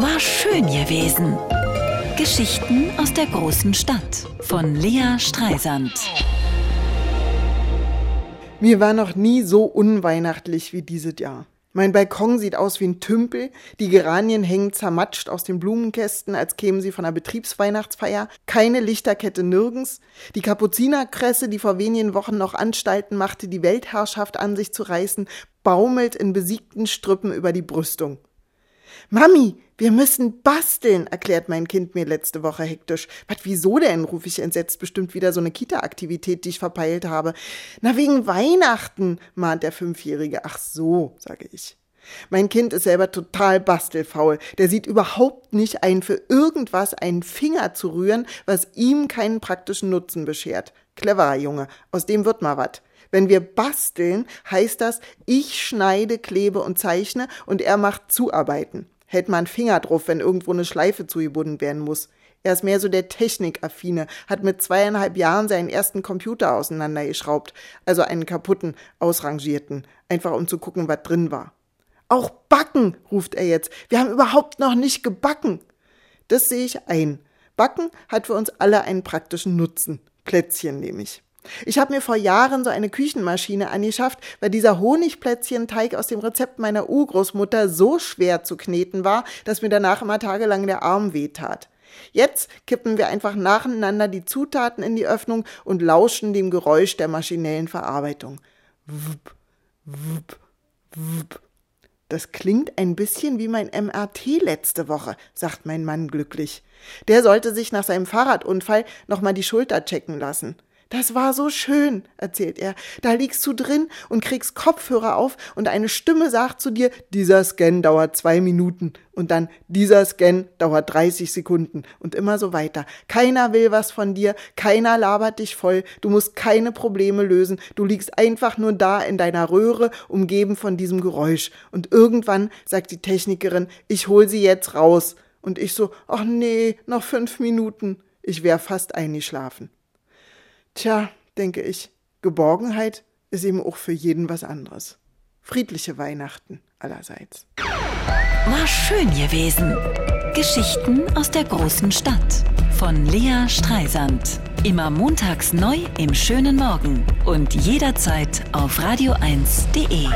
War schön gewesen. Geschichten aus der großen Stadt von Lea Streisand. Mir war noch nie so unweihnachtlich wie dieses Jahr. Mein Balkon sieht aus wie ein Tümpel, die Geranien hängen zermatscht aus den Blumenkästen, als kämen sie von einer Betriebsweihnachtsfeier, keine Lichterkette nirgends, die Kapuzinerkresse, die vor wenigen Wochen noch Anstalten machte, die Weltherrschaft an sich zu reißen, baumelt in besiegten Strüppen über die Brüstung. Mami, wir müssen basteln, erklärt mein Kind mir letzte Woche hektisch. Was, wieso denn? rufe ich entsetzt. Bestimmt wieder so eine Kita-Aktivität, die ich verpeilt habe. Na, wegen Weihnachten, mahnt der Fünfjährige. Ach so, sage ich. Mein Kind ist selber total bastelfaul. Der sieht überhaupt nicht ein, für irgendwas einen Finger zu rühren, was ihm keinen praktischen Nutzen beschert. Cleverer Junge, aus dem wird mal was. Wenn wir basteln, heißt das, ich schneide, klebe und zeichne und er macht Zuarbeiten. Hält man Finger drauf, wenn irgendwo eine Schleife zugebunden werden muss. Er ist mehr so der Technikaffine, hat mit zweieinhalb Jahren seinen ersten Computer auseinandergeschraubt, also einen kaputten, ausrangierten, einfach um zu gucken, was drin war. Auch backen, ruft er jetzt. Wir haben überhaupt noch nicht gebacken. Das sehe ich ein. Backen hat für uns alle einen praktischen Nutzen. Plätzchen nehme ich. Habe mir vor Jahren so eine Küchenmaschine angeschafft, weil dieser Honigplätzchenteig aus dem Rezept meiner Urgroßmutter so schwer zu kneten war, dass mir danach immer tagelang der Arm wehtat. Jetzt kippen wir einfach nacheinander die Zutaten in die Öffnung und lauschen dem Geräusch der maschinellen Verarbeitung. Wupp, wupp, wupp. Das klingt ein bisschen wie mein MRT letzte Woche, sagt mein Mann glücklich. Der sollte sich nach seinem Fahrradunfall nochmal die Schulter checken lassen. Das war so schön, erzählt er. Da liegst du drin und kriegst Kopfhörer auf und eine Stimme sagt zu dir, dieser Scan dauert zwei Minuten und dann dieser Scan dauert 30 Sekunden und immer so weiter. Keiner will was von dir, keiner labert dich voll, du musst keine Probleme lösen, du liegst einfach nur da in deiner Röhre, umgeben von diesem Geräusch. Und irgendwann sagt die Technikerin, ich hol sie jetzt raus. Und ich so, ach nee, noch fünf Minuten. Ich wär fast eingeschlafen. Tja, denke ich, Geborgenheit ist eben auch für jeden was anderes. Friedliche Weihnachten allerseits. War schön gewesen. Geschichten aus der großen Stadt von Lea Streisand. Immer montags neu im schönen Morgen und jederzeit auf radio1.de.